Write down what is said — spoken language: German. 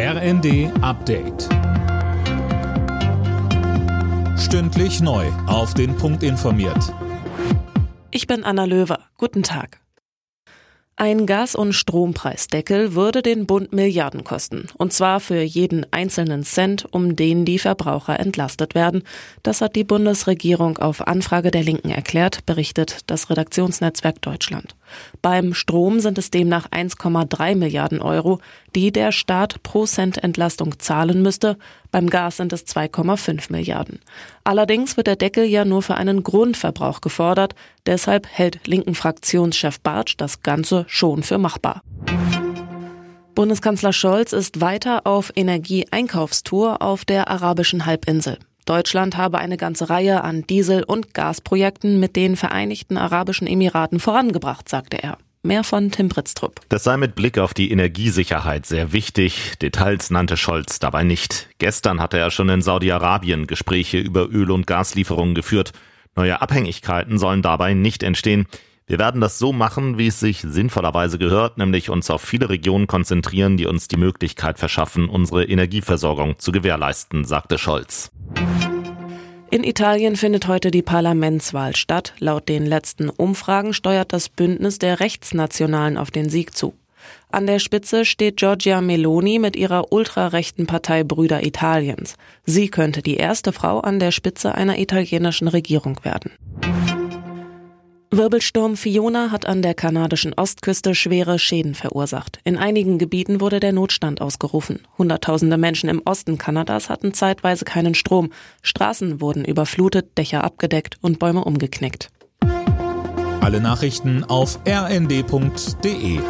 RND Update. Stündlich neu. Auf den Punkt informiert. Ich bin Anna Löwer. Guten Tag. Ein Gas- und Strompreisdeckel würde den Bund Milliarden kosten. Und zwar für jeden einzelnen Cent, um den die Verbraucher entlastet werden. Das hat die Bundesregierung auf Anfrage der Linken erklärt, berichtet das Redaktionsnetzwerk Deutschland. Beim Strom sind es demnach 1,3 Milliarden Euro, die der Staat pro Cent Entlastung zahlen müsste. Beim Gas sind es 2,5 Milliarden. Allerdings wird der Deckel ja nur für einen Grundverbrauch gefordert. Deshalb hält linken Fraktionschef Bartsch das Ganze schon für machbar. Bundeskanzler Scholz ist weiter auf Energieeinkaufstour auf der arabischen Halbinsel. Deutschland habe eine ganze Reihe an Diesel- und Gasprojekten mit den Vereinigten Arabischen Emiraten vorangebracht, sagte er. Mehr von Tim Britztrup. Das sei mit Blick auf die Energiesicherheit sehr wichtig. Details nannte Scholz dabei nicht. Gestern hatte er schon in Saudi-Arabien Gespräche über Öl- und Gaslieferungen geführt. Neue Abhängigkeiten sollen dabei nicht entstehen. Wir werden das so machen, wie es sich sinnvollerweise gehört, nämlich uns auf viele Regionen konzentrieren, die uns die Möglichkeit verschaffen, unsere Energieversorgung zu gewährleisten, sagte Scholz. In Italien findet heute die Parlamentswahl statt. Laut den letzten Umfragen steuert das Bündnis der Rechtsnationalen auf den Sieg zu. An der Spitze steht Giorgia Meloni mit ihrer ultrarechten Partei Brüder Italiens. Sie könnte die erste Frau an der Spitze einer italienischen Regierung werden. Wirbelsturm Fiona hat an der kanadischen Ostküste schwere Schäden verursacht. In einigen Gebieten wurde der Notstand ausgerufen. Hunderttausende Menschen im Osten Kanadas hatten zeitweise keinen Strom. Straßen wurden überflutet, Dächer abgedeckt und Bäume umgeknickt. Alle Nachrichten auf rnd.de